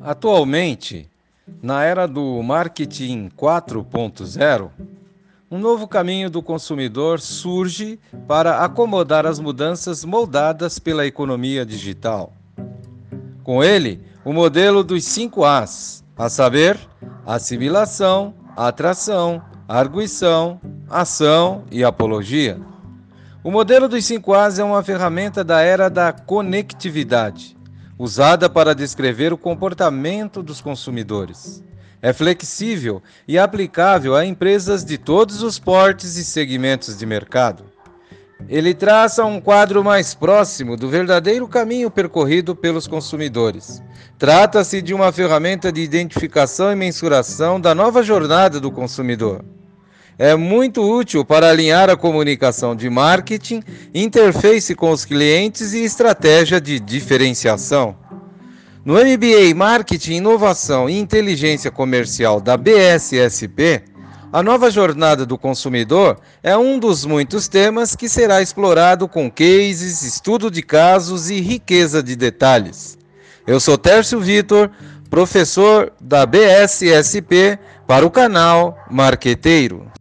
Atualmente, na era do marketing 4.0, um novo caminho do consumidor surge para acomodar as mudanças moldadas pela economia digital. Com ele, o modelo dos 5 As, a saber, assimilação, atração, arguição, ação e apologia. O modelo dos 5 As é uma ferramenta da era da conectividade usada para descrever o comportamento dos consumidores. É flexível e aplicável a empresas de todos os portes e segmentos de mercado. Ele traça um quadro mais próximo do verdadeiro caminho percorrido pelos consumidores. Trata-se de uma ferramenta de identificação e mensuração da nova jornada do consumidor é muito útil para alinhar a comunicação de marketing, interface com os clientes e estratégia de diferenciação. No MBA Marketing, Inovação e Inteligência Comercial da BSSP, a nova jornada do consumidor é um dos muitos temas que será explorado com cases, estudo de casos e riqueza de detalhes. Eu sou Tércio Vitor, professor da BSSP para o canal Marqueteiro.